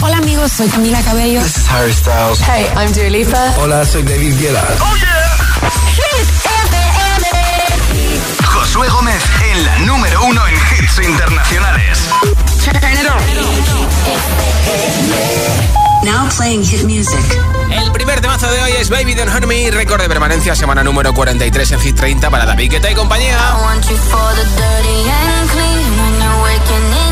Hola amigos, soy Camila Cabello. This is Harry Styles. Hey, I'm Dua Lipa. Hola, soy David Guetta. Oh yeah. Hit FM. Josué Gómez en la número uno en hits internacionales. Now playing hit music. El primer temazo de hoy es Baby Don't Hurt Me, récord de permanencia, semana número 43 en Hit 30 para David Guetta y compañía. I want you for the dirty and clean. When you're waking in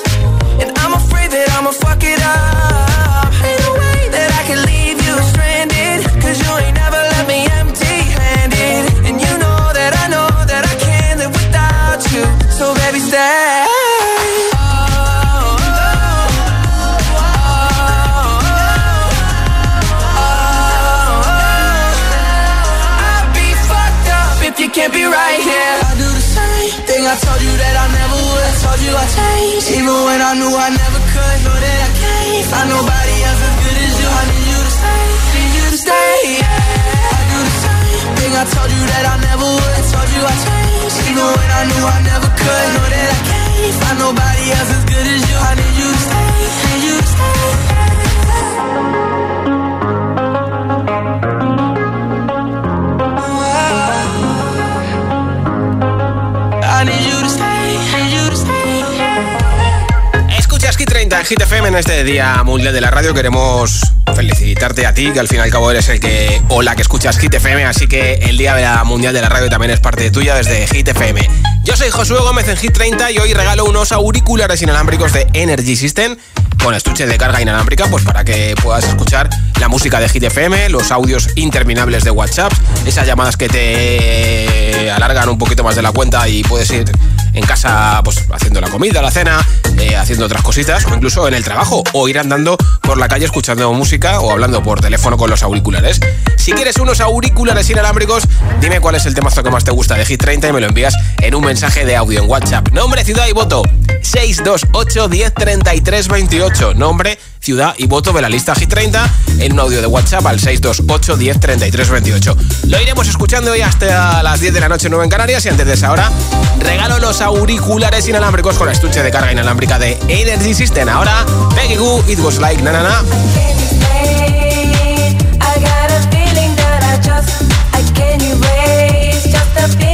And I'm afraid that I'ma fuck it up. Ain't no way that I can leave you stranded. Cause you ain't never left me empty handed. And you know that I know that I can't live without you. So baby, stay. Need you to stay. Escuchas Hit 30 en Hit FM en este Día Mundial de la Radio. Queremos felicitarte a ti, que al fin y al cabo eres el que o la que escuchas Hit FM, así que el Día Mundial de la Radio también es parte tuya desde Hit FM. Yo soy Josué Gómez en Hit 30 y hoy regalo unos auriculares inalámbricos de Energy System con estuche de carga inalámbrica, pues para que puedas escuchar la música de Hit FM, los audios interminables de WhatsApp, esas llamadas que te alargan un poquito más de la cuenta y puedes ir en casa pues haciendo la comida, la cena, eh, haciendo otras cositas o incluso en el trabajo o ir andando por la calle escuchando música o hablando por teléfono con los auriculares. Si quieres unos auriculares inalámbricos, dime cuál es el temazo que más te gusta de Hit 30 y me lo envías en un mensaje de audio en WhatsApp. Nombre, ciudad y voto 628 10 33 28. Nombre, ciudad y voto de la lista Hit 30 en un audio de WhatsApp al 628 10 33 28. Lo iremos escuchando hoy hasta las 10 de la noche 9 en Canarias y antes de esa hora regalo los auriculares inalámbricos con estuche de carga inalámbrica de Energy System. Ahora, Peggy Goo, It Was Like Na na na. Can you raise just a bit?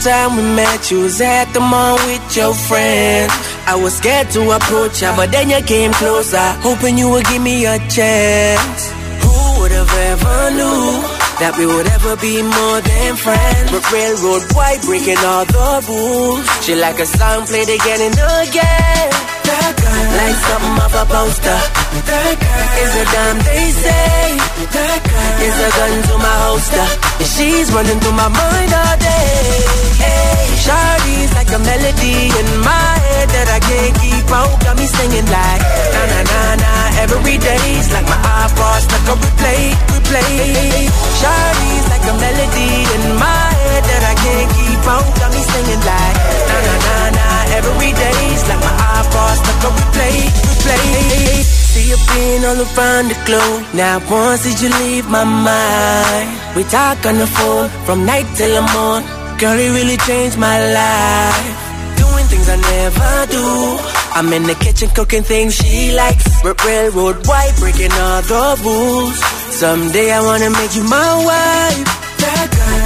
First time we met? You was at the mall with your friends. I was scared to approach ya, but then you came closer, hoping you would give me a chance. Who would have ever knew that we would ever be more than friends? But railroad white breaking all the rules. She like a song played again and again. That like something off a poster. That girl is a damn they say. That girl is a gun to my holster. She's running through my mind all day. Hey, Shawty's like a melody in my head that I can't keep out. Got me singing like na na na na. Every day's like my iPod stuck on replay, replay. Shawty's like a melody in my head that I can't you being all around the globe. Now once did you leave my mind? We talk on the phone from night till the morning. Girl, it really changed my life. Doing things I never do. I'm in the kitchen cooking things she likes. R- railroad white, breaking all the rules. Someday I wanna make you my wife. That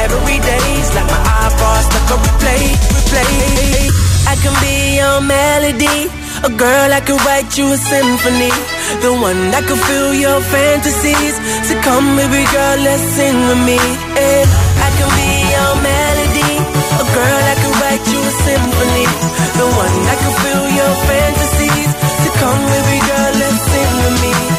Every day's like my iPod stuck on replay, replay. I can be your melody, a girl I could write you a symphony, the one that could fill your fantasies. So come, baby girl, let's sing with me. eh. I can be your melody, a girl I could write you a symphony, the one that could fill your fantasies. So come, baby girl, let's sing with me.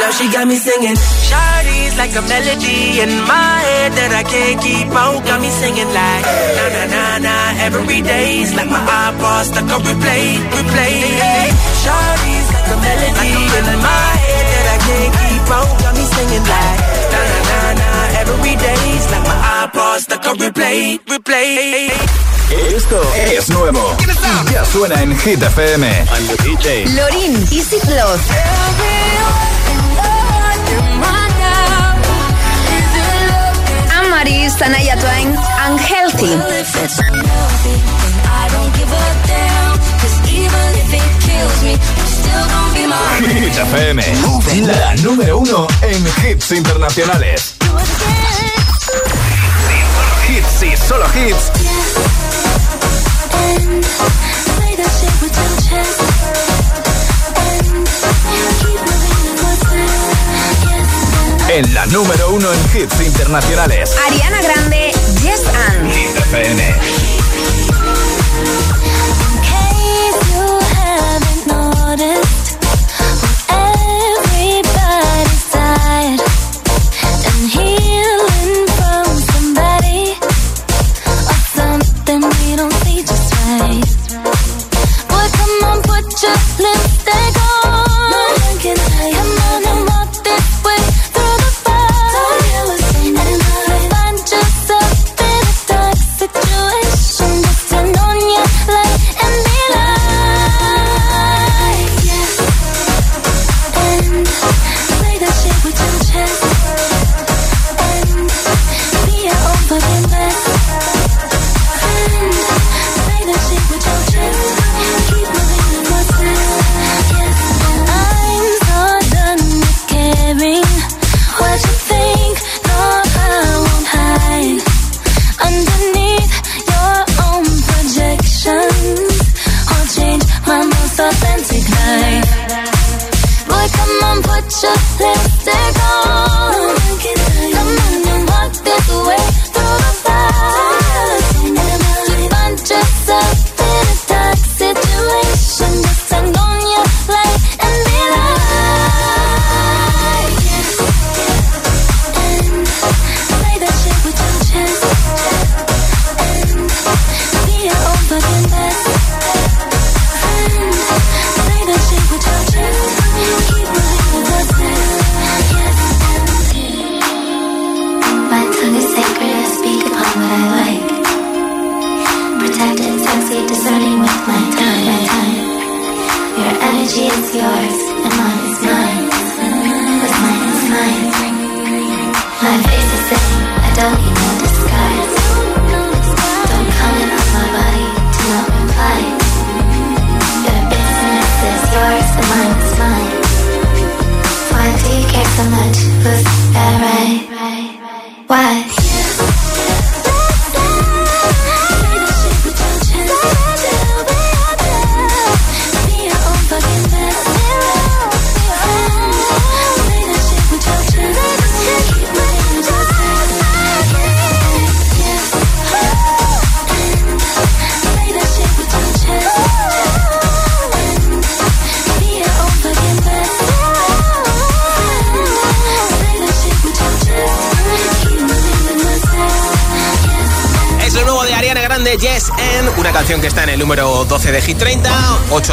Now she got me singing. Shawty's like a melody in my head that I can't keep out. Got me singing like na na na na. Every day's like my iPod stuck on replay, replay. Shawty's like a melody in my head that I can't keep out. Got me singing like na na na na. Every day's like my iPod stuck on replay, replay. Esto es nuevo. Y ya suena en Hit FM. I'm the DJ. Lorin, Easy Plus. Amaris, Tanaya Twain, Unhealthy. Hit FM. La número uno en hits internacionales. Hits y solo hits. En la número uno en hits internacionales. Ariana Grande, Yes and.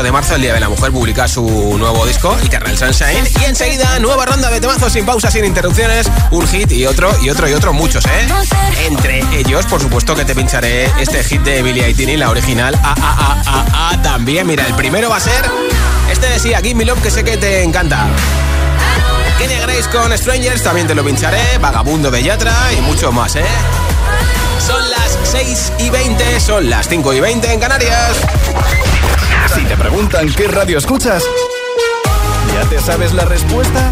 8 de marzo, el Día de la Mujer, publica su nuevo disco, Eternal Sunshine. Y enseguida, nueva ronda de temazos sin pausa, sin interrupciones. Un hit y otro, y otro, y otro, muchos, ¿eh? Entre ellos, por supuesto, que te pincharé este hit de Billie Eilish, la original. Ah, ah, ah, ah, también. Mira, el primero va a ser este de Sí, Me Love, que sé que te encanta. Kenya Grace con Strangers, también te lo pincharé. Vagabundo de Yatra y mucho más, ¿eh? Son las 6 y 20, son las 5 y 20 en Canarias. Si te preguntan qué radio escuchas, ¿ya te sabes la respuesta?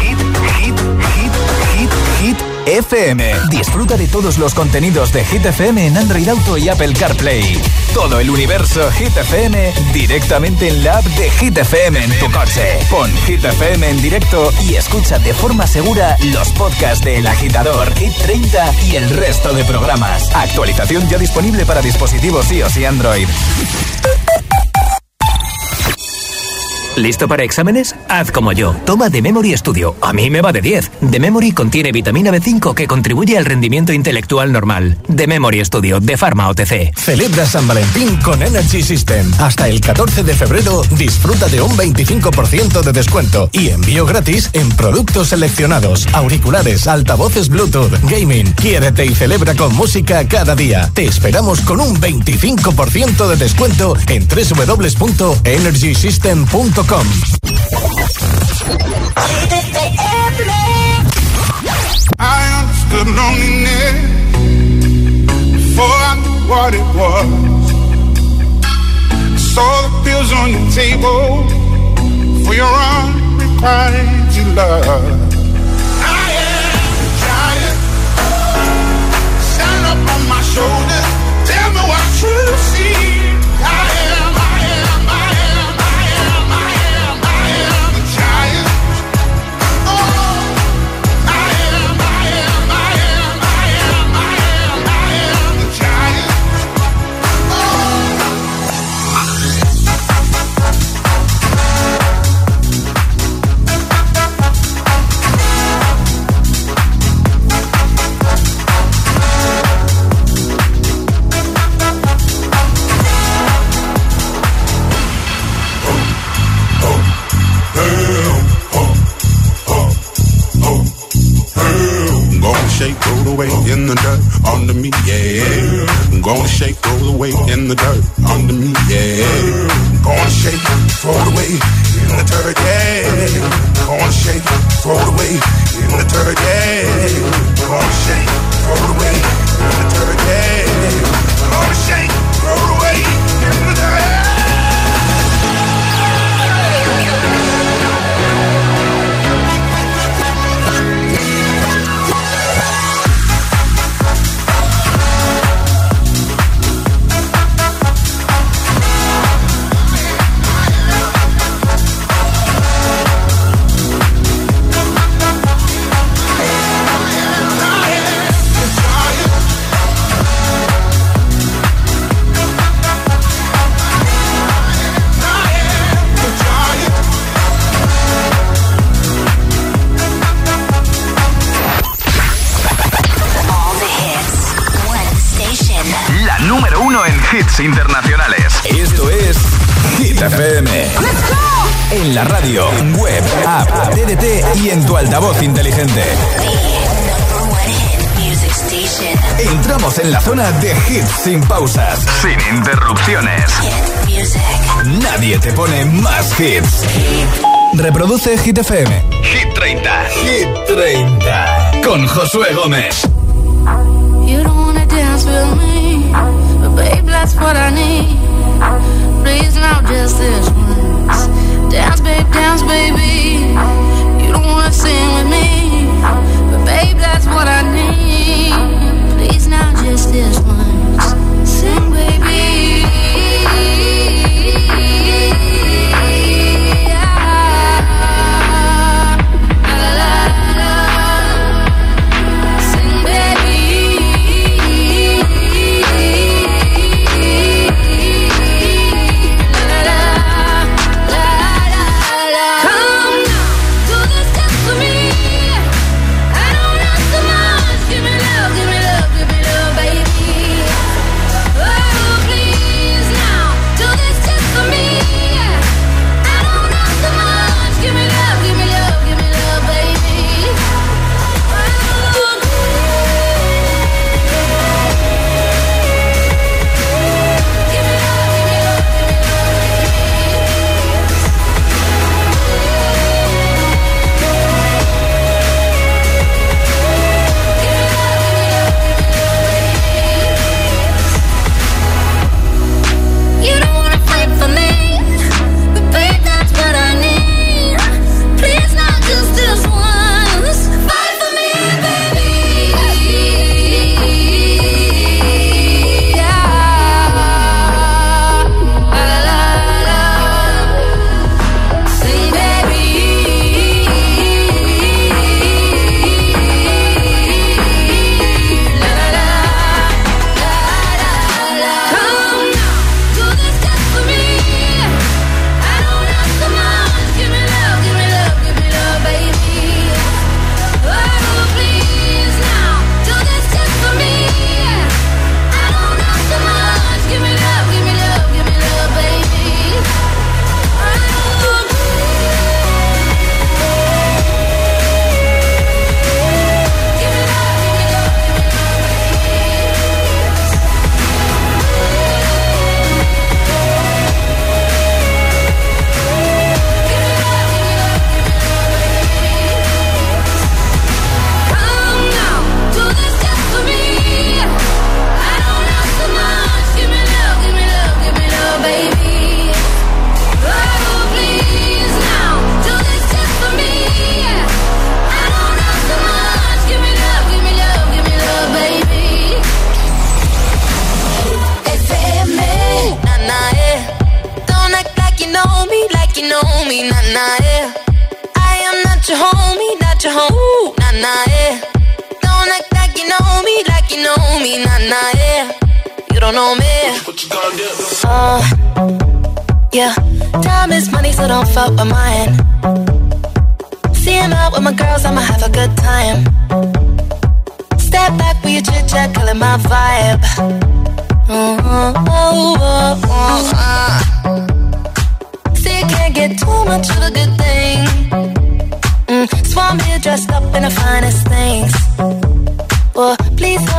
Hit, hit, hit, hit, hit FM. Disfruta de todos los contenidos de Hit FM en Android Auto y Apple CarPlay. Todo el universo Hit FM directamente en la app de Hit FM en tu coche. Pon Hit FM en directo y escucha de forma segura los podcasts de El Agitador, Hit 30 y el resto de programas. Actualización ya disponible para dispositivos iOS y Android. ¿Listo para exámenes? Haz como yo. Toma The Memory Studio. A mí me va de 10. The Memory contiene vitamina B5 que contribuye al rendimiento intelectual normal. The Memory Studio de Pharma OTC. Celebra San Valentín con Energy System. Hasta el 14 de febrero disfruta de un 25% de descuento y envío gratis en productos seleccionados, auriculares, altavoces Bluetooth, gaming. Quiérete y celebra con música cada día. Te esperamos con un 25% de descuento en www.energysystem.com. I understood loneliness before I knew what it was. I saw the pills on your table for your unrequited love. I am a giant. Stand up on my shoulders. Tell me what you see. encontramos en la zona de hits sin pausas, sin interrupciones. Nadie te pone más hits. Reproduce Hit FM. Hit 30. Hit 30. Con Josué Gómez. You don't wanna dance with me, but babe, that's what I need. Please now just this once. Dance, babe, dance, baby. You don't wanna sing with me, but babe, that's what I need. just this one.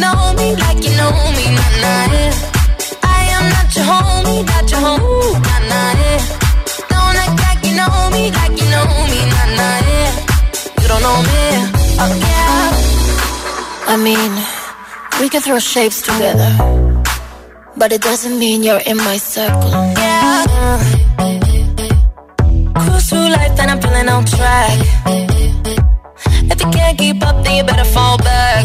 know me, like you know me, nah, nah, yeah. I am not your homie, not your homie, nah, nah, yeah. Don't act like you know me, like you know me, nah, nah, yeah. You don't know me, oh yeah. I mean, we can throw shapes together, but it doesn't mean you're in my circle. Yeah. Cruise through life and I'm feeling on track. If you can't keep up, then you better fall back.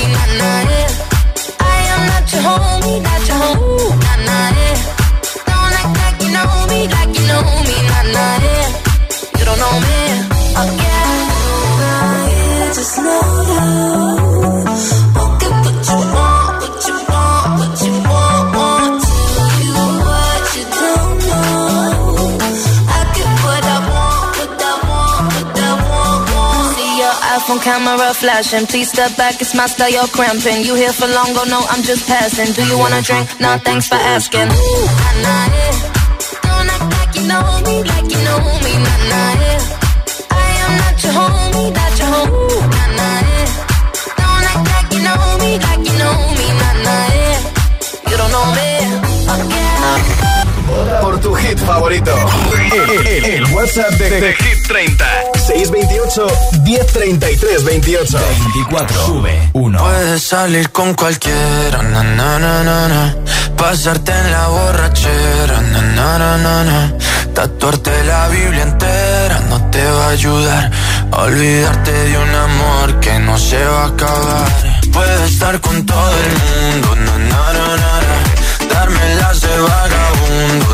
camera flashing. Please step back, it's my style, you're cramping. You here for long, go no, I'm just passing. Do you wanna drink? Nah, thanks for asking. Oh. Por tu hit favorito. El, WhatsApp de Hit 30. 628 1033 28. 24. Sube 1. Puedes salir con cualquiera, na, na, na, na, na. Pasarte en la borrachera, na, na, na, na, na. Tatuarte la Biblia entera no te va a ayudar. Olvidarte de un amor que no se va a acabar. Puedes estar con todo el mundo, na, na, na, na, na. Darme las de vagabundo,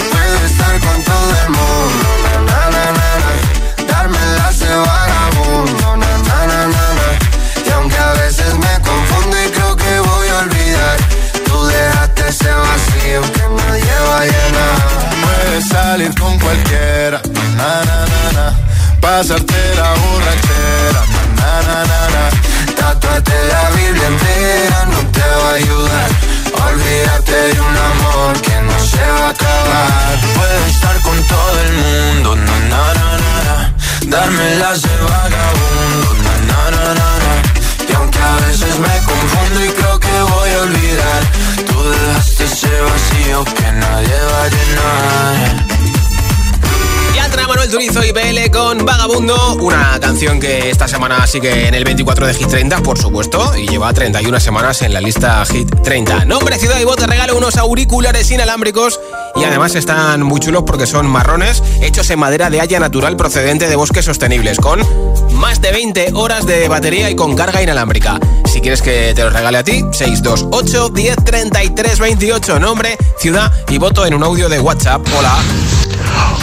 Estar con todo el mundo, na, na, na, darme la de vagabundo, na, na, na, na, y aunque a veces me confundo y creo que voy a olvidar, tú dejaste ese vacío que nadie va a. Puedes salir con cualquiera, na, na, na, na, pasarte la borrachera, na, na, na, na Tatuate la Biblia entera no te va a ayudar. Olvídate de un con Vagabundo, una canción que esta semana sigue en el 24 de Hit 30, por supuesto, y lleva 31 semanas en la lista Hit 30. Nombre, ciudad y voz, te regalo unos auriculares inalámbricos y además están muy chulos porque son marrones, hechos en madera de haya natural procedente de bosques sostenibles, con más de 20 horas de batería y con carga inalámbrica. Si quieres que te los regale a ti, 628 10 33 28, nombre, ciudad y voto en un audio de WhatsApp. Hola.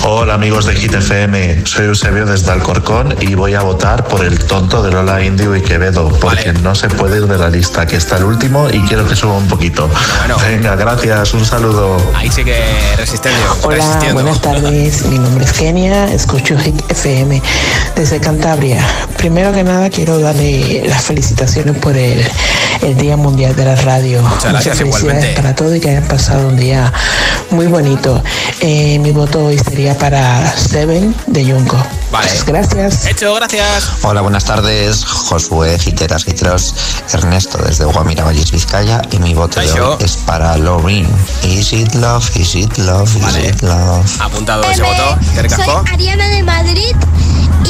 Hola amigos de GTFM, soy Eusebio desde Alcorcón y voy a votar por el tonto de Lola Indio y Quevedo, porque no se puede ir de la lista, que está el último y quiero que suba un poquito. Venga, gracias, un saludo. Ahí sí que resistencia. Hola, buenas tardes, mi nombre es Kenia, escucho GTFM desde Cantabria. Primero que nada quiero darle las felicitaciones por el, Día Mundial de la Radio. Muchas gracias, igualmente. para todo y que hayan pasado un día muy bonito. Eh, mi voto hoy sería para Seven de Junco. Vale. gracias. Hecho, gracias. Hola, buenas tardes. Josué, Giteras, Giteros, Ernesto desde Guamira, Valles, Vizcaya. Y mi voto de hoy es para Lorin. Is it love, is it love, is it love. Apuntado ese voto. Soy Ariana de Madrid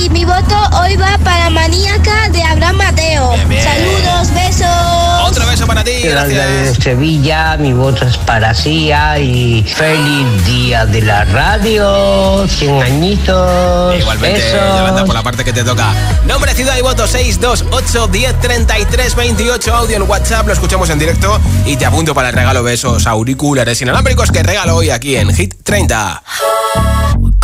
y mi voto hoy va para Maníaca de Abraham Mateo. Saludos, besos. Otro beso para ti. Gracias. de Sevilla, mi voto es para Sia y feliz día de la radio. 100 añitos. Igualmente, Yolanda, por la parte que te toca. Nombre, ciudad y voto 628 10 33 28. Audio en WhatsApp, lo escuchamos en directo y te apunto para el regalo de esos auriculares inalámbricos que regalo hoy aquí en Hit 30.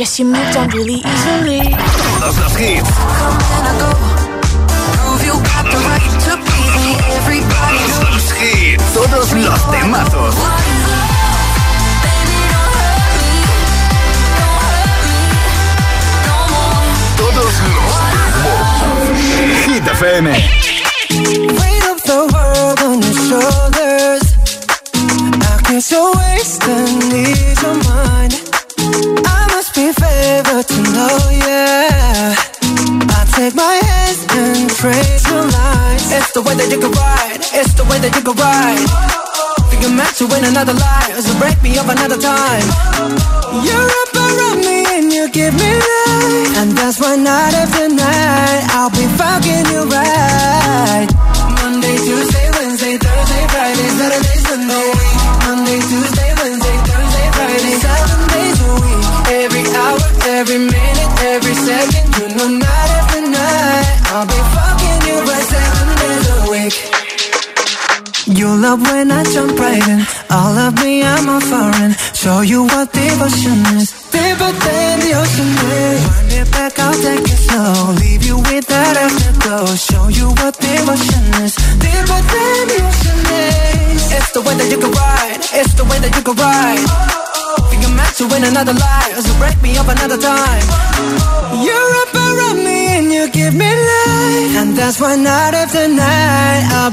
guess you moved on really easily. Todos los hits. Todos los hits. Todos los temazos. Todos los Hit FM. The way that you can ride. It's the way that you can ride. Think you're meant to win another life, so break me up another time. You're up around me and you give me life, and that's why night after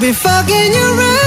be fucking you right.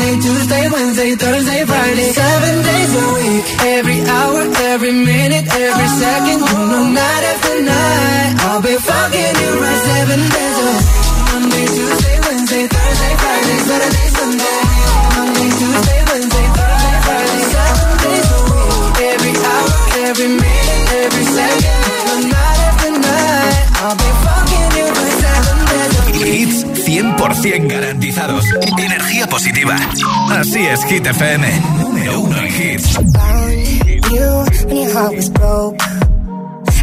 Monday, Tuesday, Wednesday, Thursday, Friday, seven days a week. Every hour, every minute, every second. You know, night after night, I'll be fucking you right seven days a week. 100% garantizados. Energía positiva. Así es, Hit FM. Número uno en hits.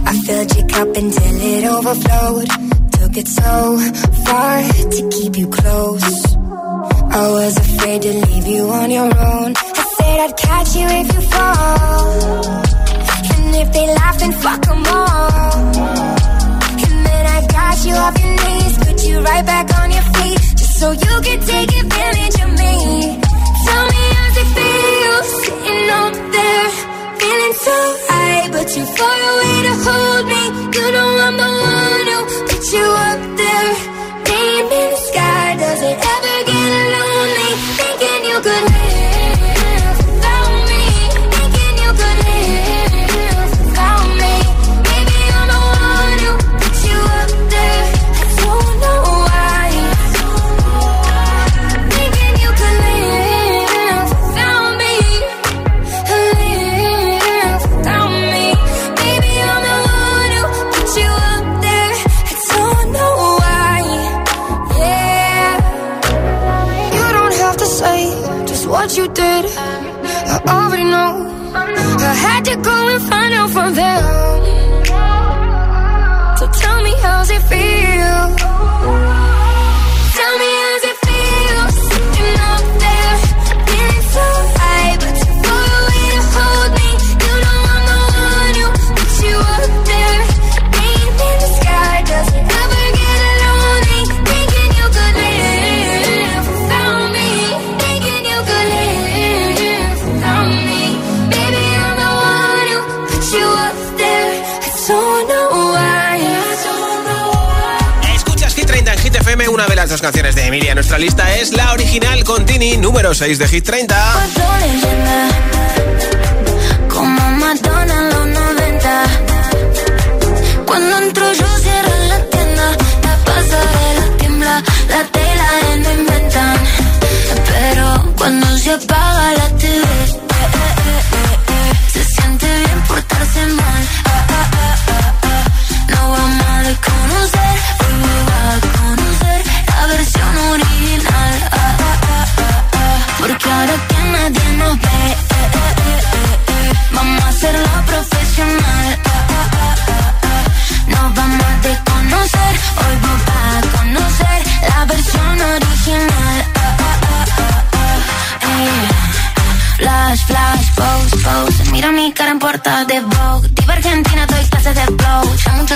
I filled your cup until it overflowed. Took it so far to keep you close. I was afraid to leave you on your own. I said I'd catch you if you fall. And if they laugh, then fuck them all. And then I got you off your knees, put you right back on your feet, so you can take advantage of me. Tell me how's it feel sitting up there, feeling so high, but too far away to hold me. You know I'm the one who put you up there, name in the sky. Does it ever get lonely thinking you could what you did. I already know. I had to go and find out from them. So tell me how's it feel? Canciones de Emilia. Nuestra lista es la original con Tini, número 6 de Hit 30. Como Madonna en los 90. Cuando entro yo cierran la tienda, la pasarela tiembla, la tela no inventan. Pero cuando se apaga hacerlo profesional. Nos vamos a desconocer, hoy vamos a conocer la versión original. Eh. Flash, flash, pose, pose. Mira mi cara en portada de Vogue. Diva Argentina, doy clases de flow. Ya mucho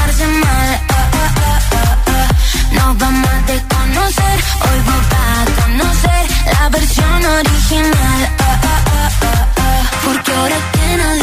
versión original. Porque ahora que nadie nos ve,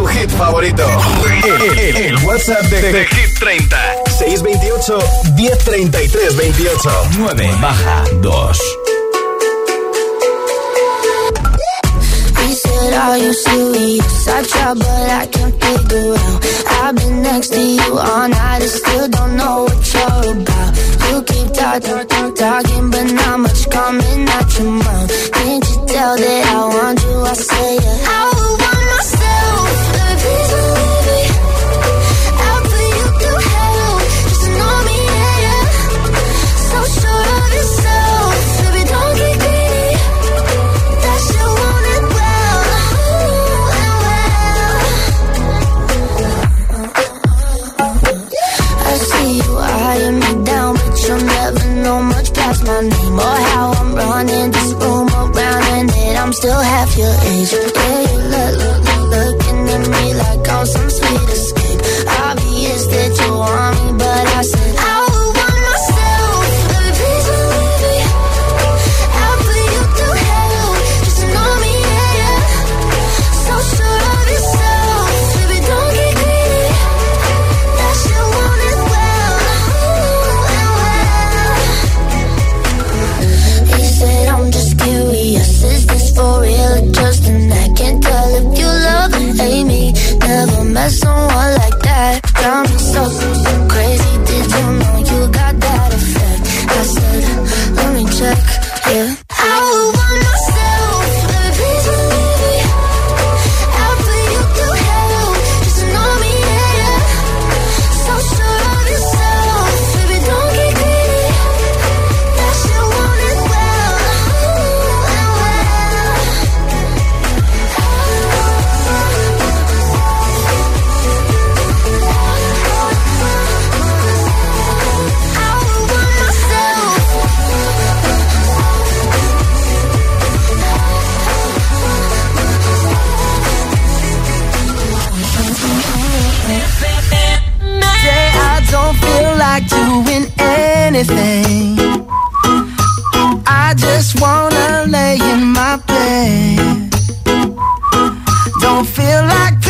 tu hit favorito. El, el- el WhatsApp de, de Hit 30. 628 1033 28. 9 baja 2. He said, Are you serious? I try, but I can't figure out. I've been next to you all night and still don't know what you're about. You keep talking, talking, talking, but not much coming out your mouth. Can't you tell that I want you? I say, yeah. I want myself. Please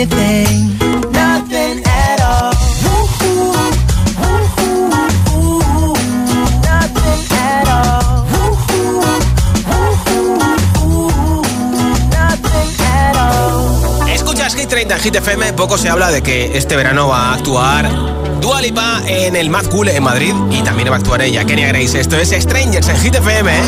anything. Escuchas Hit 30 en Hit FM, poco se habla de que este verano va a actuar Dualipa en el Mad Cool en Madrid y también va a actuar ella, Kenia Grace. Esto es Strangers en Hit FM. ¿eh?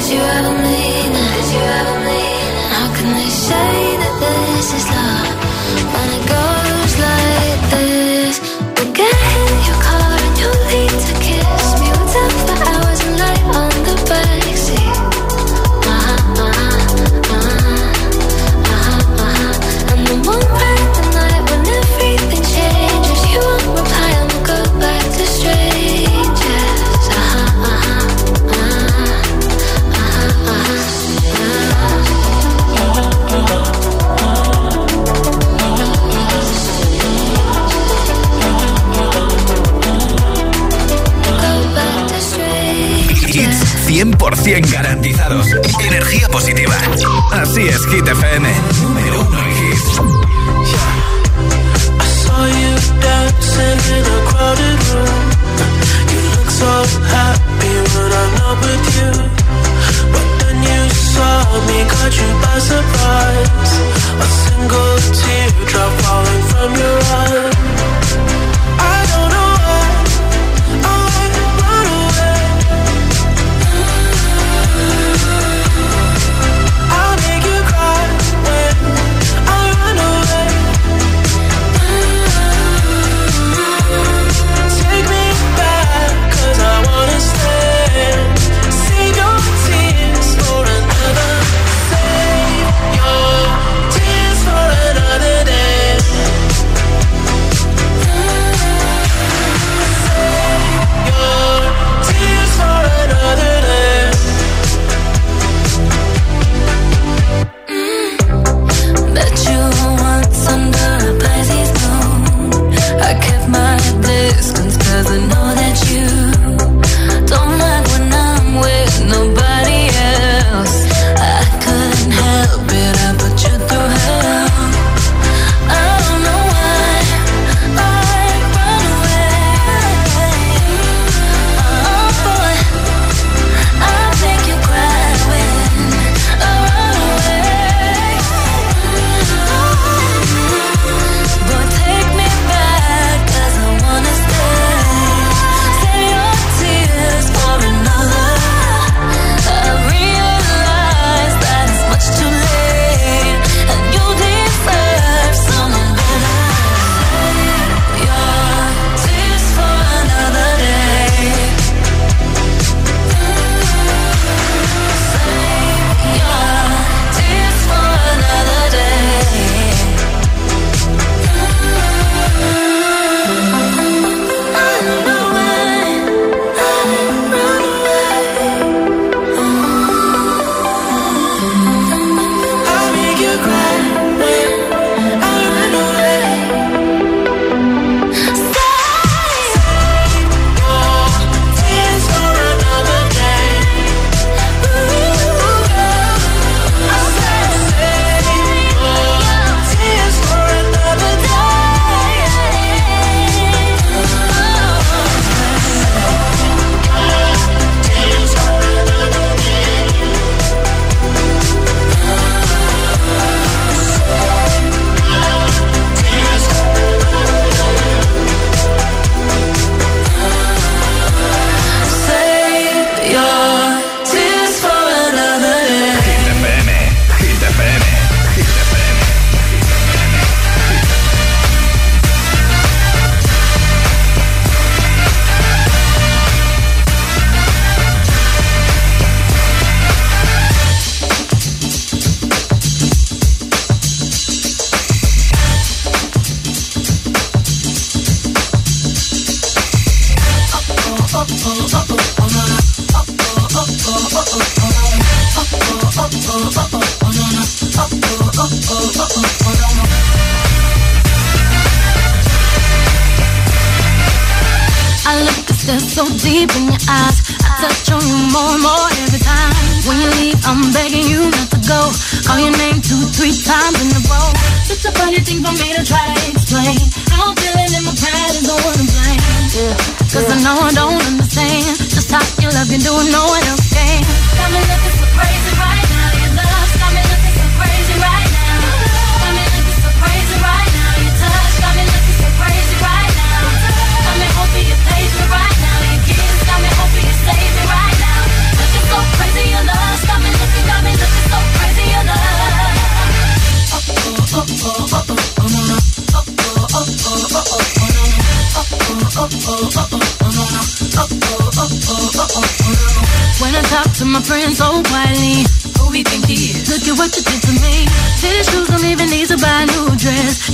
Did you ever mean? Did you ever mean it? How can they say that this is love? 100% garantizados. Energía positiva. Así es, Hit FM. Número uno en in a crowded room. You look so happy when I'm not with you. But then you saw me, caught you by surprise. A single teardrop falling from your eyes.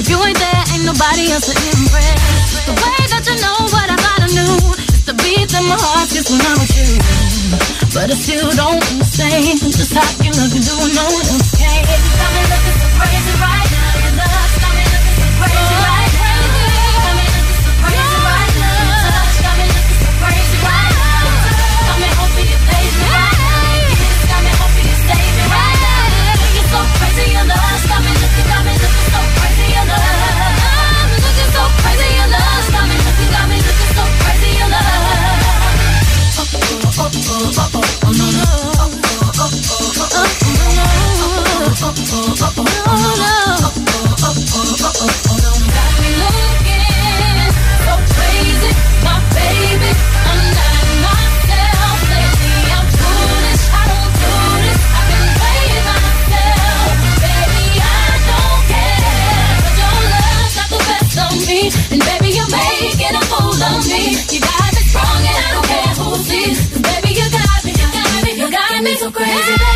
If you ain't there, ain't nobody else to impress. The way that you know what I thought I knew. It's the beat in my heart just when I'm with you. But I still don't understand just how you love you doing no one else. me so crazy, baby.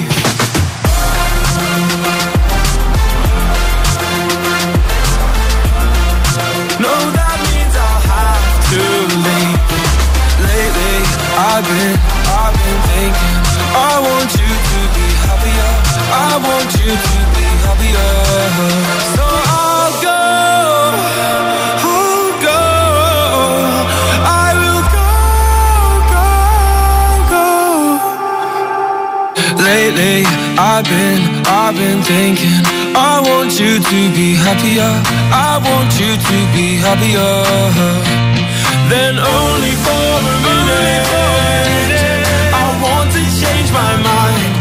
want you to be happier. So I'll go, I'll go, I will go, go, go. Lately, I've been, I've been thinking. I want you to be happier. I want you to be happier. Then only for a minute. I want to change my mind